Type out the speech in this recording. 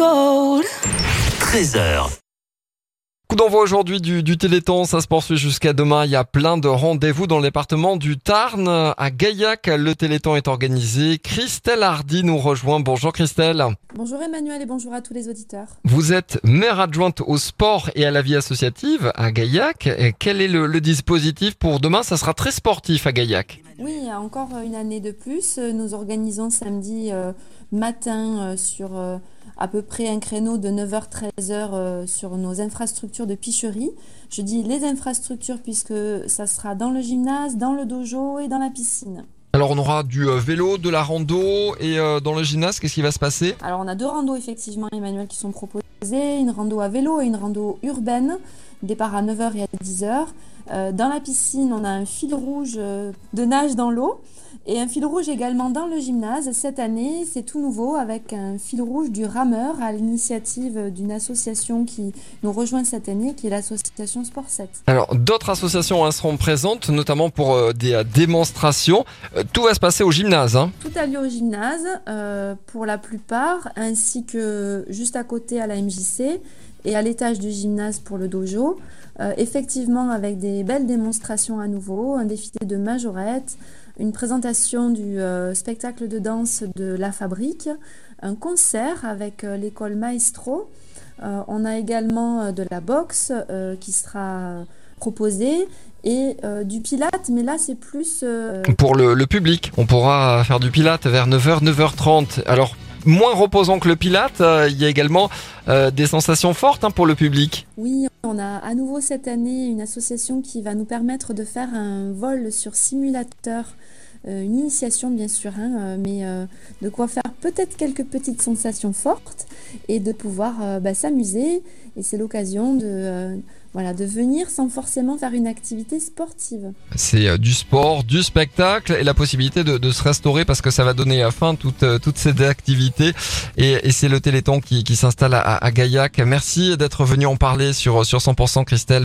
gold. 13h. Coup d'envoi aujourd'hui du, du Téléthon, ça se poursuit jusqu'à demain. Il y a plein de rendez-vous dans le département du Tarn. À Gaillac, le Téléthon est organisé. Christelle Hardy nous rejoint. Bonjour Christelle. Bonjour Emmanuel et bonjour à tous les auditeurs. Vous êtes maire adjointe au sport et à la vie associative à Gaillac. Et quel est le, le dispositif pour demain? Ça sera très sportif à Gaillac. Oui, encore une année de plus. Nous organisons samedi euh, matin euh, sur euh, à peu près un créneau de 9h-13h euh, sur nos infrastructures de picherie. Je dis les infrastructures puisque ça sera dans le gymnase, dans le dojo et dans la piscine. Alors on aura du vélo, de la rando et dans le gymnase, qu'est-ce qui va se passer? Alors on a deux randos effectivement Emmanuel qui sont proposés, une rando à vélo et une rando urbaine, départ à 9h et à 10h. Euh, dans la piscine, on a un fil rouge euh, de nage dans l'eau et un fil rouge également dans le gymnase. Cette année, c'est tout nouveau avec un fil rouge du rameur à l'initiative d'une association qui nous rejoint cette année, qui est l'association Sport 7. Alors d'autres associations hein, seront présentes, notamment pour euh, des euh, démonstrations. Euh, tout va se passer au gymnase. Hein. Tout a lieu au gymnase pour la plupart, ainsi que juste à côté à la MJC et à l'étage du gymnase pour le dojo. Euh, effectivement, avec des belles démonstrations à nouveau, un défilé de majorette, une présentation du euh, spectacle de danse de La Fabrique, un concert avec euh, l'école Maestro. On a également de la boxe qui sera proposée et du pilate, mais là c'est plus Pour le, le public, on pourra faire du pilate vers 9h, 9h30. Alors moins reposant que le pilate, euh, il y a également euh, des sensations fortes hein, pour le public. Oui, on a à nouveau cette année une association qui va nous permettre de faire un vol sur simulateur, une initiation bien sûr, hein, euh, mais euh, de quoi faire peut-être quelques petites sensations fortes et de pouvoir euh, bah, s'amuser. Et c'est l'occasion de, euh, voilà, de venir sans forcément faire une activité sportive. C'est euh, du sport, du spectacle et la possibilité de, se restaurer parce que ça va donner à fin toutes, euh, toutes ces activités. Et, et c'est le Téléthon qui, qui s'installe à, à Gaillac. Merci d'être venu en parler sur, sur 100% Christelle.